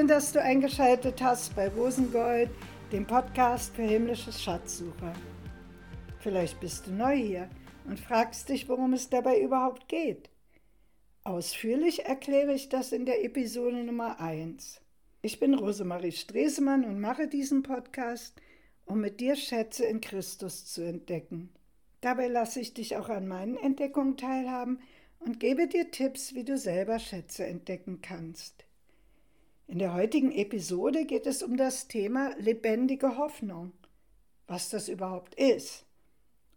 Schön, dass du eingeschaltet hast bei Rosengold, dem Podcast für himmlische Schatzsucher. Vielleicht bist du neu hier und fragst dich, worum es dabei überhaupt geht. Ausführlich erkläre ich das in der Episode Nummer 1. Ich bin Rosemarie Stresemann und mache diesen Podcast, um mit dir Schätze in Christus zu entdecken. Dabei lasse ich dich auch an meinen Entdeckungen teilhaben und gebe dir Tipps, wie du selber Schätze entdecken kannst. In der heutigen Episode geht es um das Thema lebendige Hoffnung, was das überhaupt ist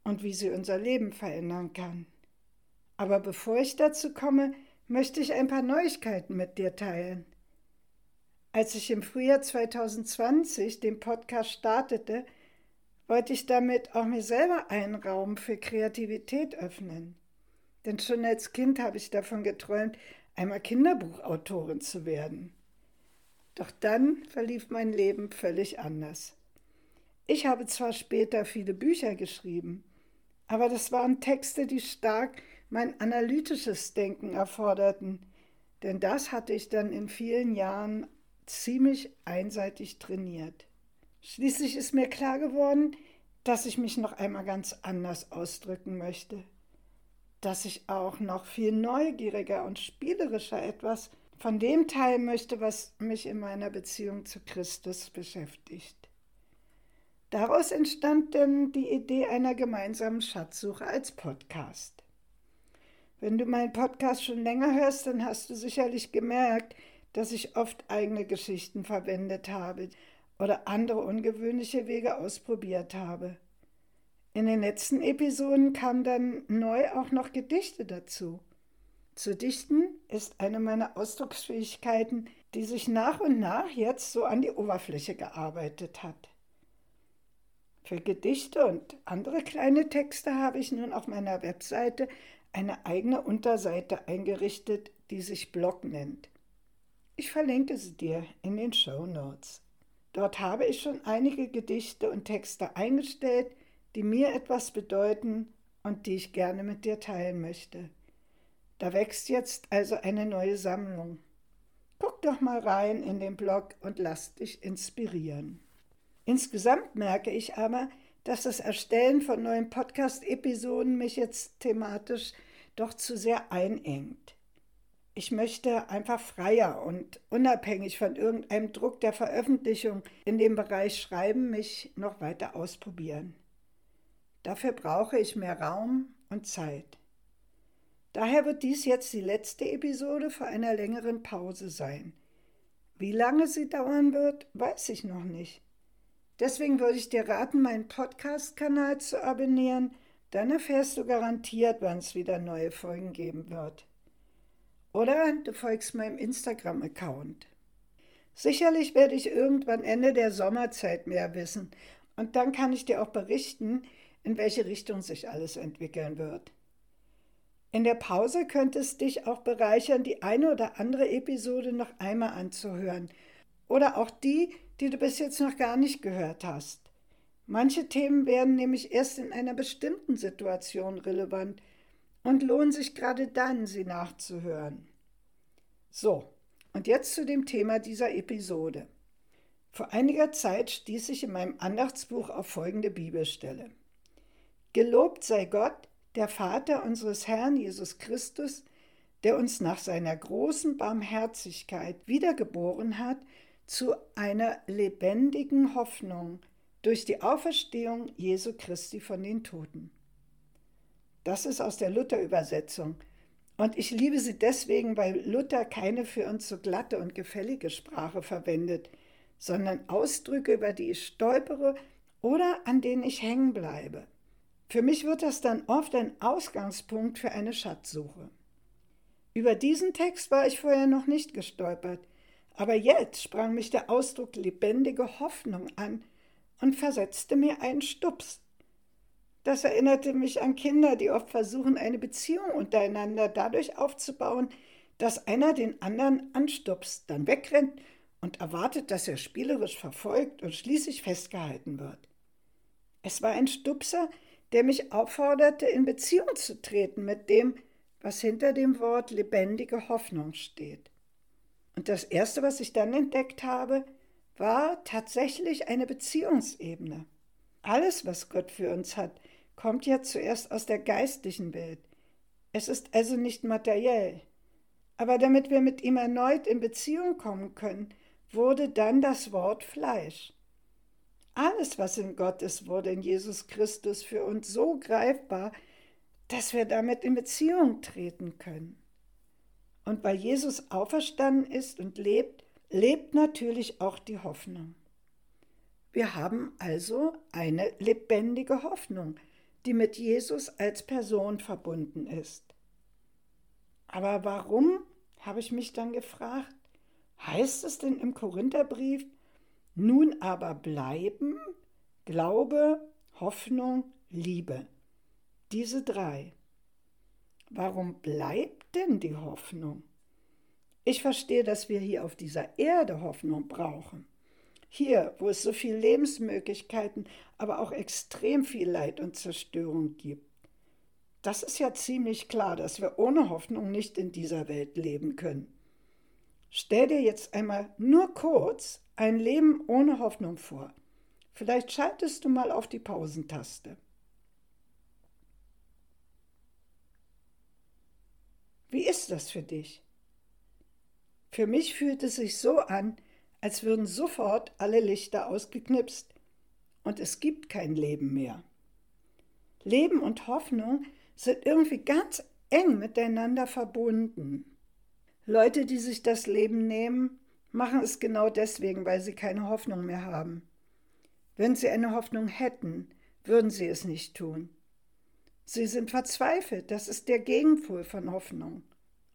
und wie sie unser Leben verändern kann. Aber bevor ich dazu komme, möchte ich ein paar Neuigkeiten mit dir teilen. Als ich im Frühjahr 2020 den Podcast startete, wollte ich damit auch mir selber einen Raum für Kreativität öffnen. Denn schon als Kind habe ich davon geträumt, einmal Kinderbuchautorin zu werden. Doch dann verlief mein Leben völlig anders. Ich habe zwar später viele Bücher geschrieben, aber das waren Texte, die stark mein analytisches Denken erforderten, denn das hatte ich dann in vielen Jahren ziemlich einseitig trainiert. Schließlich ist mir klar geworden, dass ich mich noch einmal ganz anders ausdrücken möchte, dass ich auch noch viel neugieriger und spielerischer etwas von dem teilen möchte, was mich in meiner Beziehung zu Christus beschäftigt. Daraus entstand denn die Idee einer gemeinsamen Schatzsuche als Podcast. Wenn du meinen Podcast schon länger hörst, dann hast du sicherlich gemerkt, dass ich oft eigene Geschichten verwendet habe oder andere ungewöhnliche Wege ausprobiert habe. In den letzten Episoden kamen dann neu auch noch Gedichte dazu. Zu dichten ist eine meiner Ausdrucksfähigkeiten, die sich nach und nach jetzt so an die Oberfläche gearbeitet hat. Für Gedichte und andere kleine Texte habe ich nun auf meiner Webseite eine eigene Unterseite eingerichtet, die sich Blog nennt. Ich verlinke sie dir in den Show Notes. Dort habe ich schon einige Gedichte und Texte eingestellt, die mir etwas bedeuten und die ich gerne mit dir teilen möchte. Da wächst jetzt also eine neue Sammlung. Guck doch mal rein in den Blog und lass dich inspirieren. Insgesamt merke ich aber, dass das Erstellen von neuen Podcast-Episoden mich jetzt thematisch doch zu sehr einengt. Ich möchte einfach freier und unabhängig von irgendeinem Druck der Veröffentlichung in dem Bereich Schreiben mich noch weiter ausprobieren. Dafür brauche ich mehr Raum und Zeit. Daher wird dies jetzt die letzte Episode vor einer längeren Pause sein. Wie lange sie dauern wird, weiß ich noch nicht. Deswegen würde ich dir raten, meinen Podcast-Kanal zu abonnieren, dann erfährst du garantiert, wann es wieder neue Folgen geben wird. Oder du folgst meinem Instagram-Account. Sicherlich werde ich irgendwann Ende der Sommerzeit mehr wissen und dann kann ich dir auch berichten, in welche Richtung sich alles entwickeln wird. In der Pause könnte es dich auch bereichern, die eine oder andere Episode noch einmal anzuhören. Oder auch die, die du bis jetzt noch gar nicht gehört hast. Manche Themen werden nämlich erst in einer bestimmten Situation relevant und lohnen sich gerade dann, sie nachzuhören. So, und jetzt zu dem Thema dieser Episode. Vor einiger Zeit stieß ich in meinem Andachtsbuch auf folgende Bibelstelle. Gelobt sei Gott, der Vater unseres Herrn Jesus Christus, der uns nach seiner großen Barmherzigkeit wiedergeboren hat zu einer lebendigen Hoffnung durch die Auferstehung Jesu Christi von den Toten. Das ist aus der Luther-Übersetzung. Und ich liebe sie deswegen, weil Luther keine für uns so glatte und gefällige Sprache verwendet, sondern Ausdrücke, über die ich stolpere oder an denen ich hängen bleibe. Für mich wird das dann oft ein Ausgangspunkt für eine Schatzsuche. Über diesen Text war ich vorher noch nicht gestolpert, aber jetzt sprang mich der Ausdruck lebendige Hoffnung an und versetzte mir einen Stups. Das erinnerte mich an Kinder, die oft versuchen, eine Beziehung untereinander dadurch aufzubauen, dass einer den anderen anstupst, dann wegrennt und erwartet, dass er spielerisch verfolgt und schließlich festgehalten wird. Es war ein Stupser, der mich aufforderte, in Beziehung zu treten mit dem, was hinter dem Wort lebendige Hoffnung steht. Und das Erste, was ich dann entdeckt habe, war tatsächlich eine Beziehungsebene. Alles, was Gott für uns hat, kommt ja zuerst aus der geistlichen Welt. Es ist also nicht materiell. Aber damit wir mit ihm erneut in Beziehung kommen können, wurde dann das Wort Fleisch. Alles, was in Gott ist, wurde in Jesus Christus für uns so greifbar, dass wir damit in Beziehung treten können. Und weil Jesus auferstanden ist und lebt, lebt natürlich auch die Hoffnung. Wir haben also eine lebendige Hoffnung, die mit Jesus als Person verbunden ist. Aber warum, habe ich mich dann gefragt, heißt es denn im Korintherbrief, nun aber bleiben Glaube, Hoffnung, Liebe. Diese drei. Warum bleibt denn die Hoffnung? Ich verstehe, dass wir hier auf dieser Erde Hoffnung brauchen. Hier, wo es so viele Lebensmöglichkeiten, aber auch extrem viel Leid und Zerstörung gibt. Das ist ja ziemlich klar, dass wir ohne Hoffnung nicht in dieser Welt leben können. Stell dir jetzt einmal nur kurz ein Leben ohne Hoffnung vor. Vielleicht schaltest du mal auf die Pausentaste. Wie ist das für dich? Für mich fühlt es sich so an, als würden sofort alle Lichter ausgeknipst und es gibt kein Leben mehr. Leben und Hoffnung sind irgendwie ganz eng miteinander verbunden. Leute, die sich das Leben nehmen, machen es genau deswegen, weil sie keine Hoffnung mehr haben. Wenn sie eine Hoffnung hätten, würden sie es nicht tun. Sie sind verzweifelt, das ist der Gegenpol von Hoffnung.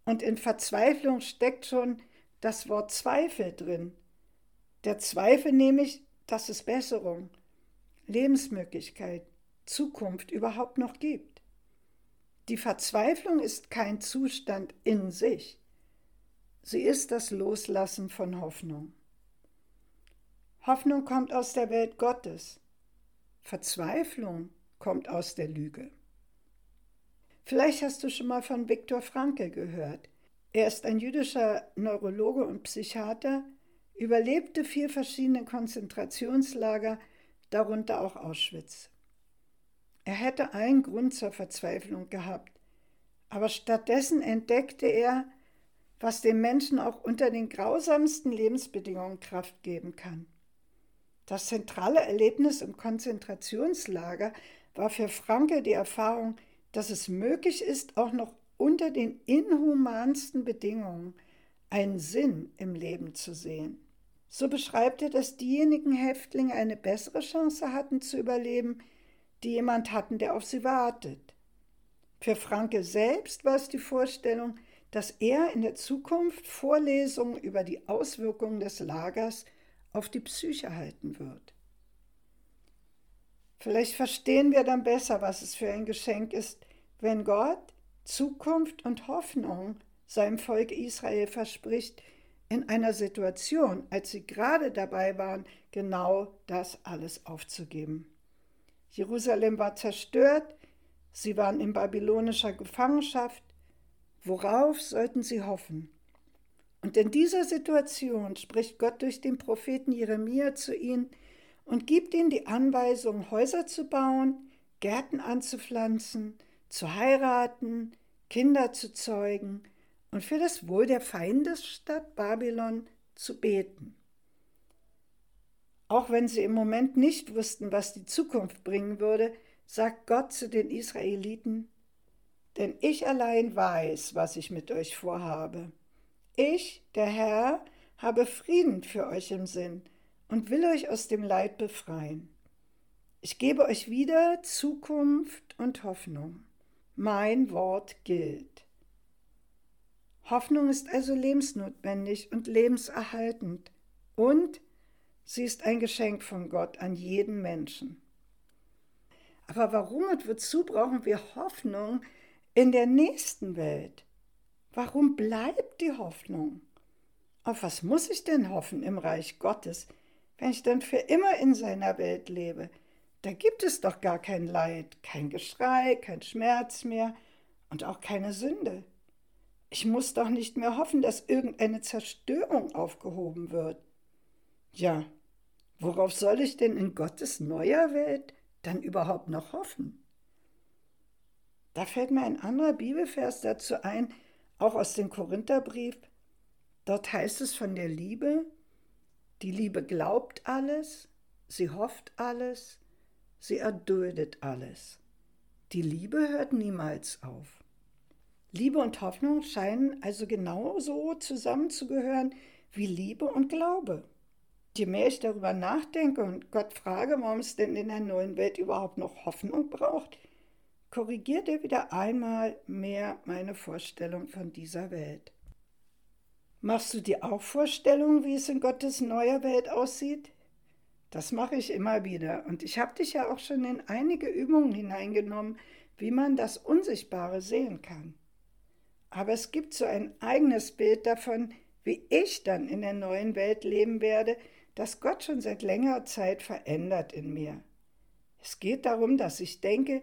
Und in Verzweiflung steckt schon das Wort Zweifel drin. Der Zweifel nämlich, dass es Besserung, Lebensmöglichkeit, Zukunft überhaupt noch gibt. Die Verzweiflung ist kein Zustand in sich. Sie ist das Loslassen von Hoffnung. Hoffnung kommt aus der Welt Gottes. Verzweiflung kommt aus der Lüge. Vielleicht hast du schon mal von Viktor Frankl gehört. Er ist ein jüdischer Neurologe und Psychiater, überlebte vier verschiedene Konzentrationslager, darunter auch Auschwitz. Er hätte einen Grund zur Verzweiflung gehabt, aber stattdessen entdeckte er, was dem Menschen auch unter den grausamsten Lebensbedingungen Kraft geben kann. Das zentrale Erlebnis im Konzentrationslager war für Franke die Erfahrung, dass es möglich ist, auch noch unter den inhumansten Bedingungen einen Sinn im Leben zu sehen. So beschreibt er, dass diejenigen Häftlinge eine bessere Chance hatten zu überleben, die jemand hatten, der auf sie wartet. Für Franke selbst war es die Vorstellung, dass er in der Zukunft Vorlesungen über die Auswirkungen des Lagers auf die Psyche halten wird. Vielleicht verstehen wir dann besser, was es für ein Geschenk ist, wenn Gott Zukunft und Hoffnung seinem Volk Israel verspricht, in einer Situation, als sie gerade dabei waren, genau das alles aufzugeben. Jerusalem war zerstört, sie waren in babylonischer Gefangenschaft, Worauf sollten sie hoffen? Und in dieser Situation spricht Gott durch den Propheten Jeremia zu ihnen und gibt ihnen die Anweisung, Häuser zu bauen, Gärten anzupflanzen, zu heiraten, Kinder zu zeugen und für das Wohl der Feindesstadt Babylon zu beten. Auch wenn sie im Moment nicht wussten, was die Zukunft bringen würde, sagt Gott zu den Israeliten, denn ich allein weiß, was ich mit euch vorhabe. Ich, der Herr, habe Frieden für euch im Sinn und will euch aus dem Leid befreien. Ich gebe euch wieder Zukunft und Hoffnung. Mein Wort gilt. Hoffnung ist also lebensnotwendig und lebenserhaltend und sie ist ein Geschenk von Gott an jeden Menschen. Aber warum und wozu brauchen wir Hoffnung, in der nächsten Welt. Warum bleibt die Hoffnung? Auf was muss ich denn hoffen im Reich Gottes, wenn ich dann für immer in seiner Welt lebe? Da gibt es doch gar kein Leid, kein Geschrei, kein Schmerz mehr und auch keine Sünde. Ich muss doch nicht mehr hoffen, dass irgendeine Zerstörung aufgehoben wird. Ja, worauf soll ich denn in Gottes neuer Welt dann überhaupt noch hoffen? Da fällt mir ein anderer Bibelvers dazu ein, auch aus dem Korintherbrief. Dort heißt es von der Liebe, die Liebe glaubt alles, sie hofft alles, sie erduldet alles. Die Liebe hört niemals auf. Liebe und Hoffnung scheinen also genauso zusammenzugehören wie Liebe und Glaube. Je mehr ich darüber nachdenke und Gott frage, warum es denn in der neuen Welt überhaupt noch Hoffnung braucht, korrigiert er wieder einmal mehr meine Vorstellung von dieser Welt. Machst du dir auch Vorstellungen, wie es in Gottes neuer Welt aussieht? Das mache ich immer wieder und ich habe dich ja auch schon in einige Übungen hineingenommen, wie man das Unsichtbare sehen kann. Aber es gibt so ein eigenes Bild davon, wie ich dann in der neuen Welt leben werde, das Gott schon seit längerer Zeit verändert in mir. Es geht darum, dass ich denke,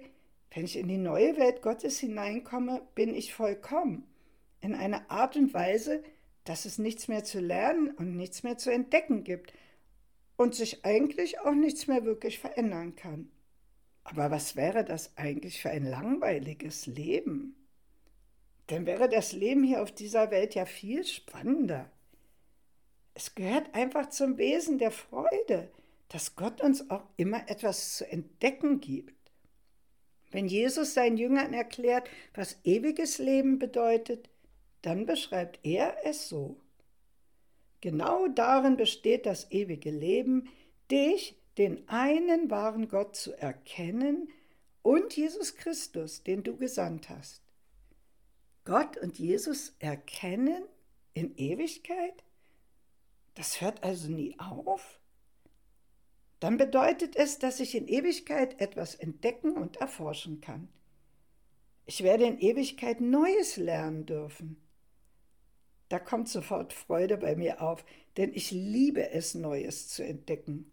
wenn ich in die neue Welt Gottes hineinkomme, bin ich vollkommen. In einer Art und Weise, dass es nichts mehr zu lernen und nichts mehr zu entdecken gibt und sich eigentlich auch nichts mehr wirklich verändern kann. Aber was wäre das eigentlich für ein langweiliges Leben? Dann wäre das Leben hier auf dieser Welt ja viel spannender. Es gehört einfach zum Wesen der Freude, dass Gott uns auch immer etwas zu entdecken gibt. Wenn Jesus seinen Jüngern erklärt, was ewiges Leben bedeutet, dann beschreibt er es so. Genau darin besteht das ewige Leben, dich, den einen wahren Gott zu erkennen und Jesus Christus, den du gesandt hast. Gott und Jesus erkennen in Ewigkeit? Das hört also nie auf? Dann bedeutet es, dass ich in Ewigkeit etwas entdecken und erforschen kann. Ich werde in Ewigkeit Neues lernen dürfen. Da kommt sofort Freude bei mir auf, denn ich liebe es, Neues zu entdecken.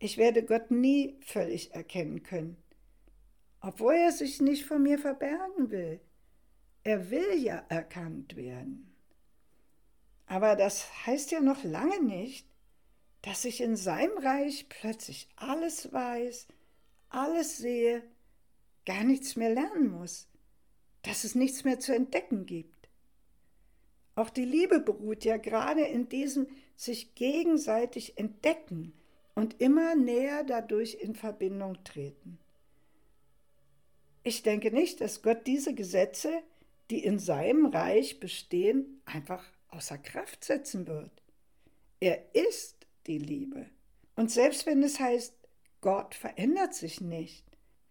Ich werde Gott nie völlig erkennen können, obwohl er sich nicht von mir verbergen will. Er will ja erkannt werden. Aber das heißt ja noch lange nicht, dass ich in seinem Reich plötzlich alles weiß, alles sehe, gar nichts mehr lernen muss, dass es nichts mehr zu entdecken gibt. Auch die Liebe beruht ja gerade in diesem sich gegenseitig entdecken und immer näher dadurch in Verbindung treten. Ich denke nicht, dass Gott diese Gesetze, die in seinem Reich bestehen, einfach außer Kraft setzen wird. Er ist die Liebe. Und selbst wenn es heißt, Gott verändert sich nicht,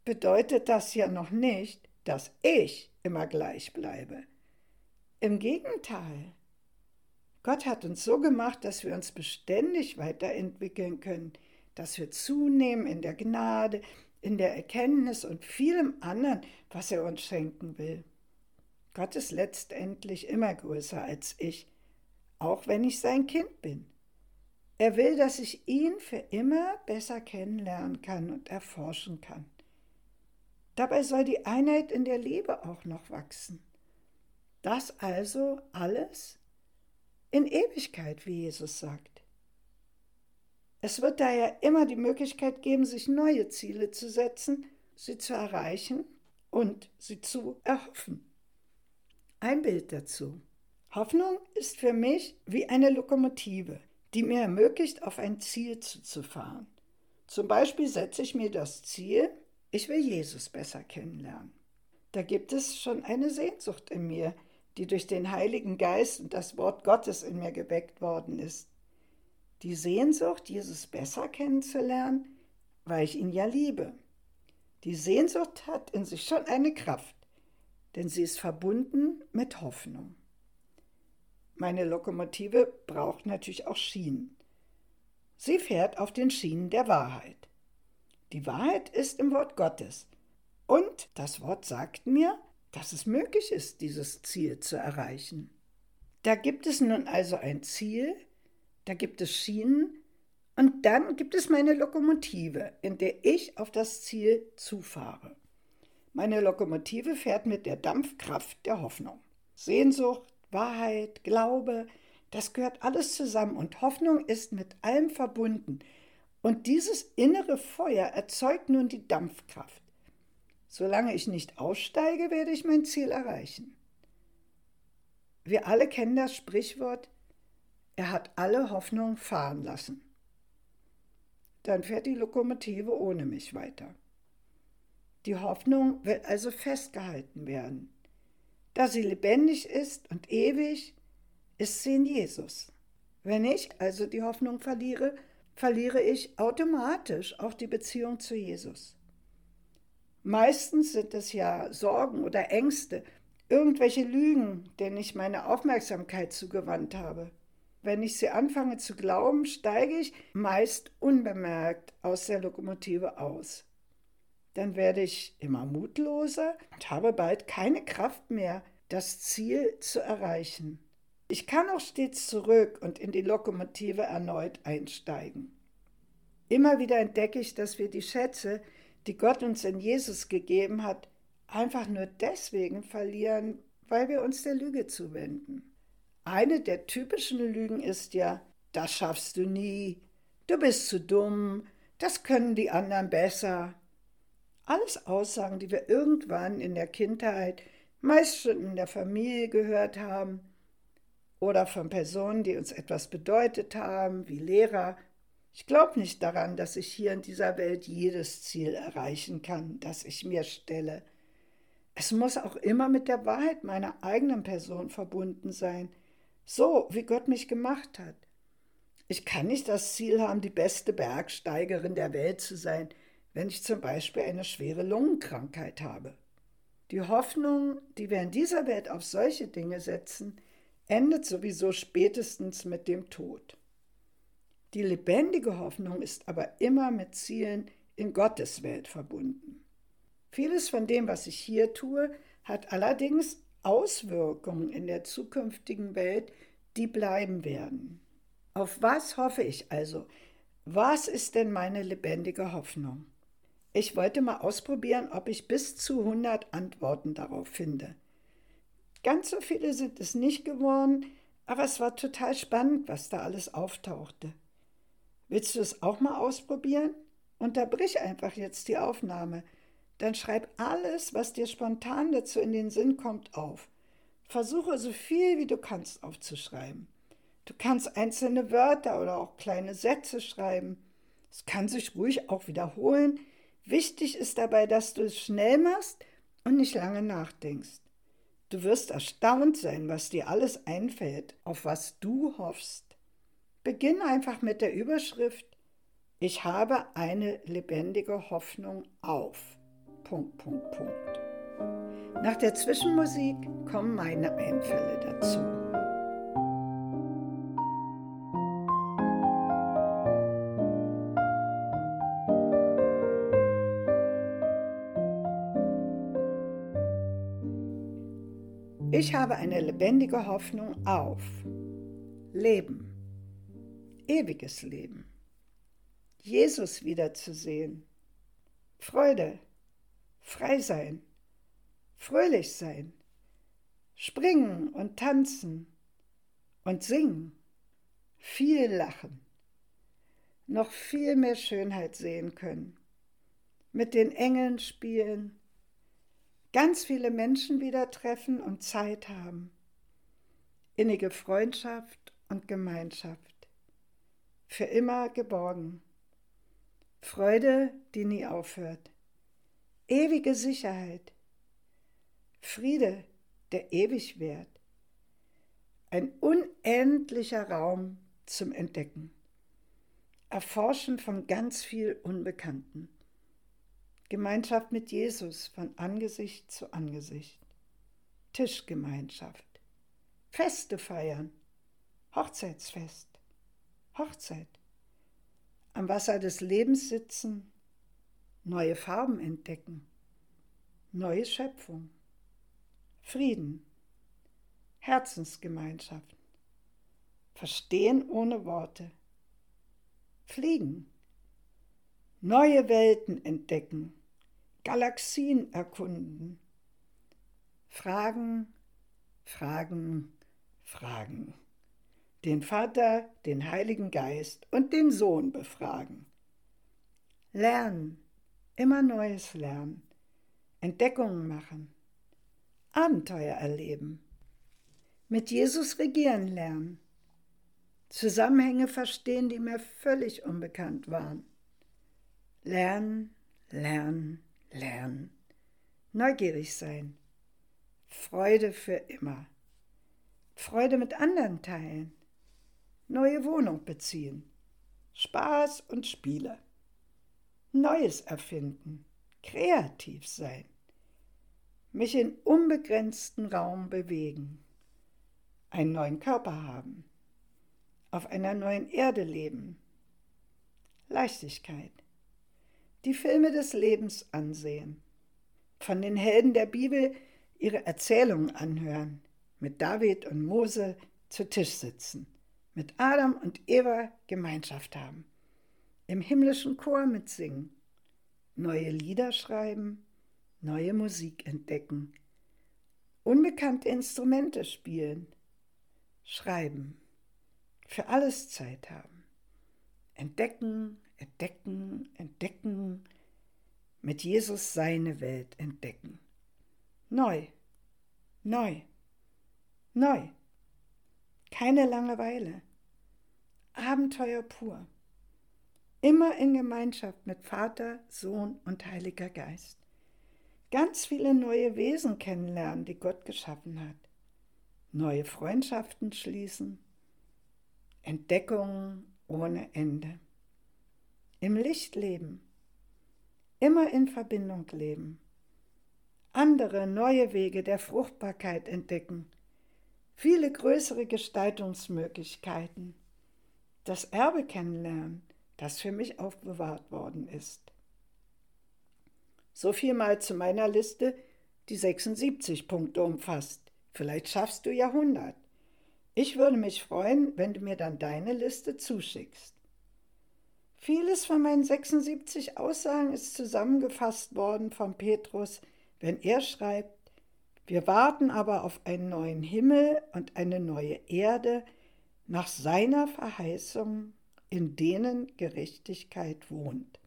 bedeutet das ja noch nicht, dass ich immer gleich bleibe. Im Gegenteil. Gott hat uns so gemacht, dass wir uns beständig weiterentwickeln können, dass wir zunehmen in der Gnade, in der Erkenntnis und vielem anderen, was er uns schenken will. Gott ist letztendlich immer größer als ich, auch wenn ich sein Kind bin. Er will, dass ich ihn für immer besser kennenlernen kann und erforschen kann. Dabei soll die Einheit in der Liebe auch noch wachsen. Das also alles in Ewigkeit, wie Jesus sagt. Es wird daher immer die Möglichkeit geben, sich neue Ziele zu setzen, sie zu erreichen und sie zu erhoffen. Ein Bild dazu. Hoffnung ist für mich wie eine Lokomotive, die mir ermöglicht, auf ein Ziel zuzufahren. Zum Beispiel setze ich mir das Ziel, ich will Jesus besser kennenlernen. Da gibt es schon eine Sehnsucht in mir, die durch den Heiligen Geist und das Wort Gottes in mir geweckt worden ist. Die Sehnsucht, Jesus besser kennenzulernen, weil ich ihn ja liebe. Die Sehnsucht hat in sich schon eine Kraft denn sie ist verbunden mit Hoffnung. Meine Lokomotive braucht natürlich auch Schienen. Sie fährt auf den Schienen der Wahrheit. Die Wahrheit ist im Wort Gottes. Und das Wort sagt mir, dass es möglich ist, dieses Ziel zu erreichen. Da gibt es nun also ein Ziel, da gibt es Schienen und dann gibt es meine Lokomotive, in der ich auf das Ziel zufahre. Meine Lokomotive fährt mit der Dampfkraft der Hoffnung. Sehnsucht, Wahrheit, Glaube, das gehört alles zusammen und Hoffnung ist mit allem verbunden. Und dieses innere Feuer erzeugt nun die Dampfkraft. Solange ich nicht aussteige, werde ich mein Ziel erreichen. Wir alle kennen das Sprichwort, er hat alle Hoffnung fahren lassen. Dann fährt die Lokomotive ohne mich weiter. Die Hoffnung will also festgehalten werden. Da sie lebendig ist und ewig, ist sie in Jesus. Wenn ich also die Hoffnung verliere, verliere ich automatisch auch die Beziehung zu Jesus. Meistens sind es ja Sorgen oder Ängste, irgendwelche Lügen, denen ich meine Aufmerksamkeit zugewandt habe. Wenn ich sie anfange zu glauben, steige ich meist unbemerkt aus der Lokomotive aus. Dann werde ich immer mutloser und habe bald keine Kraft mehr, das Ziel zu erreichen. Ich kann auch stets zurück und in die Lokomotive erneut einsteigen. Immer wieder entdecke ich, dass wir die Schätze, die Gott uns in Jesus gegeben hat, einfach nur deswegen verlieren, weil wir uns der Lüge zuwenden. Eine der typischen Lügen ist ja, das schaffst du nie, du bist zu dumm, das können die anderen besser. Alles Aussagen, die wir irgendwann in der Kindheit, meist schon in der Familie gehört haben oder von Personen, die uns etwas bedeutet haben, wie Lehrer. Ich glaube nicht daran, dass ich hier in dieser Welt jedes Ziel erreichen kann, das ich mir stelle. Es muss auch immer mit der Wahrheit meiner eigenen Person verbunden sein – so wie Gott mich gemacht hat. Ich kann nicht das Ziel haben, die beste Bergsteigerin der Welt zu sein, wenn ich zum Beispiel eine schwere Lungenkrankheit habe. Die Hoffnung, die wir in dieser Welt auf solche Dinge setzen, endet sowieso spätestens mit dem Tod. Die lebendige Hoffnung ist aber immer mit Zielen in Gottes Welt verbunden. Vieles von dem, was ich hier tue, hat allerdings Auswirkungen in der zukünftigen Welt, die bleiben werden. Auf was hoffe ich also? Was ist denn meine lebendige Hoffnung? Ich wollte mal ausprobieren, ob ich bis zu 100 Antworten darauf finde. Ganz so viele sind es nicht geworden, aber es war total spannend, was da alles auftauchte. Willst du es auch mal ausprobieren? Unterbrich einfach jetzt die Aufnahme dann schreib alles, was dir spontan dazu in den Sinn kommt, auf. Versuche so viel wie du kannst aufzuschreiben. Du kannst einzelne Wörter oder auch kleine Sätze schreiben. Es kann sich ruhig auch wiederholen. Wichtig ist dabei, dass du es schnell machst und nicht lange nachdenkst. Du wirst erstaunt sein, was dir alles einfällt, auf was du hoffst. Beginn einfach mit der Überschrift Ich habe eine lebendige Hoffnung auf. Punkt, Punkt, Punkt. Nach der Zwischenmusik kommen meine Einfälle dazu. Ich habe eine lebendige Hoffnung auf Leben, ewiges Leben, Jesus wiederzusehen, Freude, frei sein, fröhlich sein, springen und tanzen und singen, viel lachen, noch viel mehr Schönheit sehen können, mit den Engeln spielen, ganz viele Menschen wieder treffen und Zeit haben, innige Freundschaft und Gemeinschaft, für immer geborgen, Freude, die nie aufhört. Ewige Sicherheit, Friede, der ewig währt, ein unendlicher Raum zum Entdecken, Erforschen von ganz viel Unbekannten, Gemeinschaft mit Jesus von Angesicht zu Angesicht, Tischgemeinschaft, Feste feiern, Hochzeitsfest, Hochzeit, am Wasser des Lebens sitzen, neue Farben entdecken, neue Schöpfung, Frieden, Herzensgemeinschaft, Verstehen ohne Worte, Fliegen, neue Welten entdecken, Galaxien erkunden, Fragen, fragen, fragen. Den Vater, den Heiligen Geist und den Sohn befragen. Lernen, immer Neues lernen, Entdeckungen machen, Abenteuer erleben, mit Jesus regieren lernen, Zusammenhänge verstehen, die mir völlig unbekannt waren. Lernen, lernen, lernen, neugierig sein, Freude für immer, Freude mit anderen teilen, neue Wohnung beziehen, Spaß und Spiele, Neues erfinden, kreativ sein, mich in unbegrenzten Raum bewegen, einen neuen Körper haben, auf einer neuen Erde leben, Leichtigkeit, die Filme des Lebens ansehen, von den Helden der Bibel ihre Erzählungen anhören, mit David und Mose zu Tisch sitzen, mit Adam und Eva Gemeinschaft haben, im himmlischen Chor mitsingen, neue Lieder schreiben, neue Musik entdecken, unbekannte Instrumente spielen, schreiben, für alles Zeit haben, entdecken, entdecken, entdecken, mit Jesus seine Welt entdecken. Neu, neu, neu. Keine Langeweile. Abenteuer pur. Immer in Gemeinschaft mit Vater, Sohn und Heiliger Geist. Ganz viele neue Wesen kennenlernen, die Gott geschaffen hat. Neue Freundschaften schließen. Entdeckungen ohne Ende. Im Licht leben. Immer in Verbindung leben andere neue Wege der Fruchtbarkeit entdecken, viele größere Gestaltungsmöglichkeiten, das Erbe kennenlernen, das für mich aufbewahrt worden ist. So viel mal zu meiner Liste, die 76 Punkte umfasst. Vielleicht schaffst du ja 100. Ich würde mich freuen, wenn du mir dann deine Liste zuschickst. Vieles von meinen 76 Aussagen ist zusammengefasst worden von Petrus wenn er schreibt, wir warten aber auf einen neuen Himmel und eine neue Erde nach seiner Verheißung, in denen Gerechtigkeit wohnt.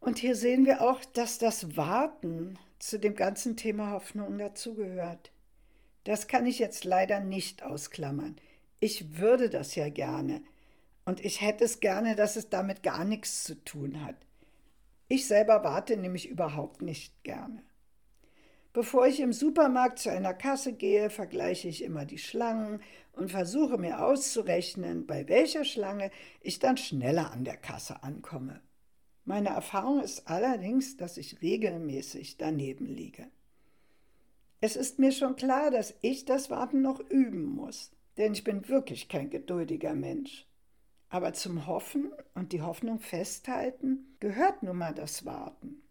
Und hier sehen wir auch, dass das Warten zu dem ganzen Thema Hoffnung dazugehört. Das kann ich jetzt leider nicht ausklammern. Ich würde das ja gerne. Und ich hätte es gerne, dass es damit gar nichts zu tun hat. Ich selber warte nämlich überhaupt nicht gerne. Bevor ich im Supermarkt zu einer Kasse gehe, vergleiche ich immer die Schlangen und versuche mir auszurechnen, bei welcher Schlange ich dann schneller an der Kasse ankomme. Meine Erfahrung ist allerdings, dass ich regelmäßig daneben liege. Es ist mir schon klar, dass ich das Warten noch üben muss, denn ich bin wirklich kein geduldiger Mensch. Aber zum Hoffen und die Hoffnung festhalten gehört nun mal das Warten.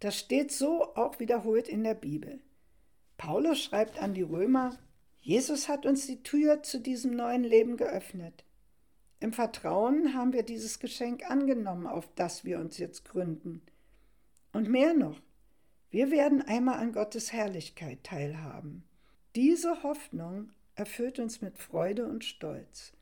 Das steht so auch wiederholt in der Bibel. Paulus schreibt an die Römer, Jesus hat uns die Tür zu diesem neuen Leben geöffnet. Im Vertrauen haben wir dieses Geschenk angenommen, auf das wir uns jetzt gründen. Und mehr noch, wir werden einmal an Gottes Herrlichkeit teilhaben. Diese Hoffnung erfüllt uns mit Freude und Stolz.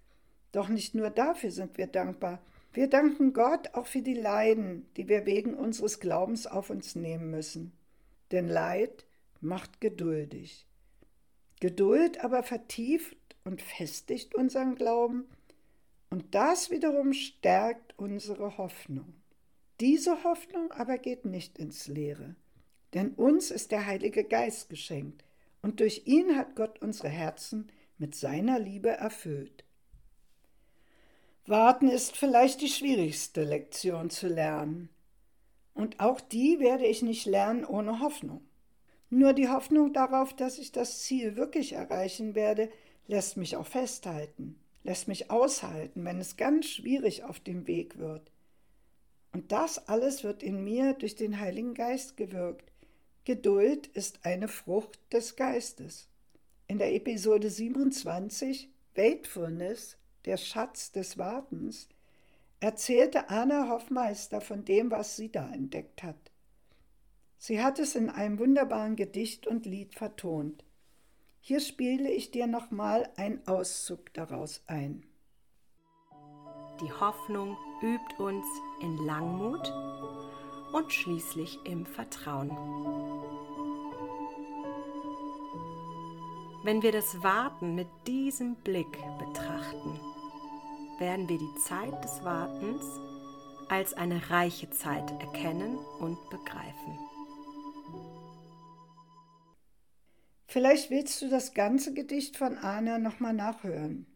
Doch nicht nur dafür sind wir dankbar, wir danken Gott auch für die Leiden, die wir wegen unseres Glaubens auf uns nehmen müssen. Denn Leid macht geduldig. Geduld aber vertieft und festigt unseren Glauben und das wiederum stärkt unsere Hoffnung. Diese Hoffnung aber geht nicht ins Leere, denn uns ist der Heilige Geist geschenkt und durch ihn hat Gott unsere Herzen mit seiner Liebe erfüllt. Warten ist vielleicht die schwierigste Lektion zu lernen. Und auch die werde ich nicht lernen ohne Hoffnung. Nur die Hoffnung darauf, dass ich das Ziel wirklich erreichen werde, lässt mich auch festhalten, lässt mich aushalten, wenn es ganz schwierig auf dem Weg wird. Und das alles wird in mir durch den Heiligen Geist gewirkt. Geduld ist eine Frucht des Geistes. In der Episode 27, Waitfulness, der Schatz des Wartens, erzählte Anna Hoffmeister von dem, was sie da entdeckt hat. Sie hat es in einem wunderbaren Gedicht und Lied vertont. Hier spiele ich dir nochmal einen Auszug daraus ein. Die Hoffnung übt uns in Langmut und schließlich im Vertrauen. Wenn wir das Warten mit diesem Blick betrachten, werden wir die Zeit des Wartens als eine reiche Zeit erkennen und begreifen. Vielleicht willst du das ganze Gedicht von Anna nochmal nachhören.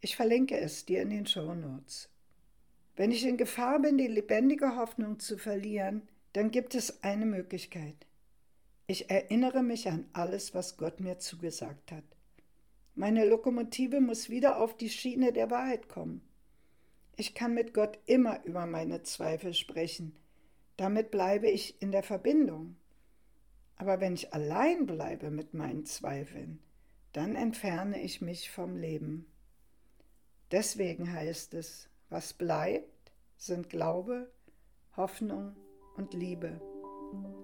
Ich verlinke es dir in den Show Notes. Wenn ich in Gefahr bin, die lebendige Hoffnung zu verlieren, dann gibt es eine Möglichkeit. Ich erinnere mich an alles, was Gott mir zugesagt hat. Meine Lokomotive muss wieder auf die Schiene der Wahrheit kommen. Ich kann mit Gott immer über meine Zweifel sprechen. Damit bleibe ich in der Verbindung. Aber wenn ich allein bleibe mit meinen Zweifeln, dann entferne ich mich vom Leben. Deswegen heißt es, was bleibt, sind Glaube, Hoffnung und Liebe.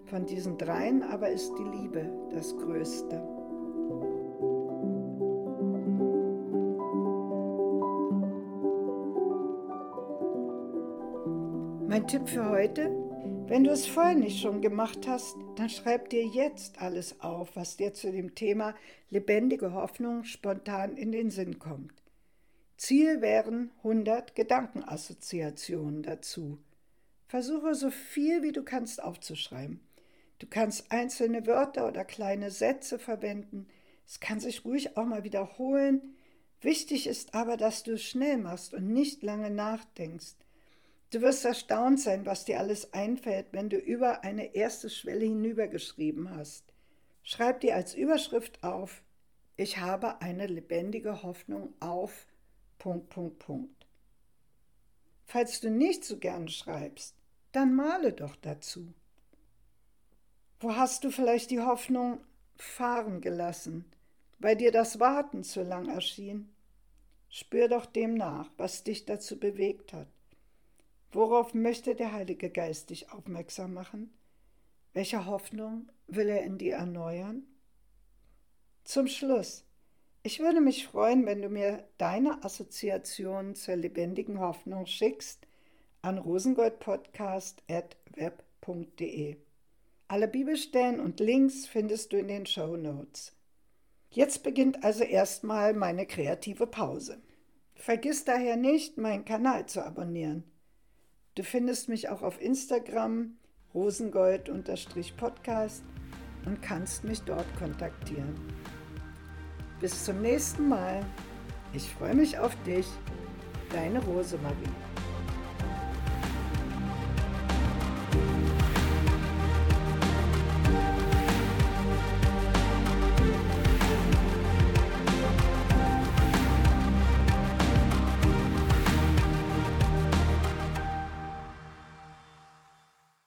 Von diesen dreien aber ist die Liebe das Größte. Mein Tipp für heute, wenn du es vorher nicht schon gemacht hast, dann schreib dir jetzt alles auf, was dir zu dem Thema lebendige Hoffnung spontan in den Sinn kommt. Ziel wären 100 Gedankenassoziationen dazu. Versuche so viel wie du kannst aufzuschreiben. Du kannst einzelne Wörter oder kleine Sätze verwenden. Es kann sich ruhig auch mal wiederholen. Wichtig ist aber, dass du es schnell machst und nicht lange nachdenkst. Du wirst erstaunt sein, was dir alles einfällt, wenn du über eine erste Schwelle hinübergeschrieben hast. Schreib dir als Überschrift auf, ich habe eine lebendige Hoffnung auf Punkt, Punkt, Punkt. Falls du nicht so gern schreibst, dann male doch dazu. Wo hast du vielleicht die Hoffnung fahren gelassen, weil dir das Warten zu lang erschien? Spür doch dem nach, was dich dazu bewegt hat. Worauf möchte der Heilige Geist dich aufmerksam machen? Welche Hoffnung will er in dir erneuern? Zum Schluss, ich würde mich freuen, wenn du mir deine Assoziation zur lebendigen Hoffnung schickst an rosengoldpodcast.web.de. Alle Bibelstellen und Links findest du in den Show Notes. Jetzt beginnt also erstmal meine kreative Pause. Vergiss daher nicht, meinen Kanal zu abonnieren. Du findest mich auch auf Instagram rosengold-podcast und kannst mich dort kontaktieren. Bis zum nächsten Mal. Ich freue mich auf dich. Deine Rosemarie.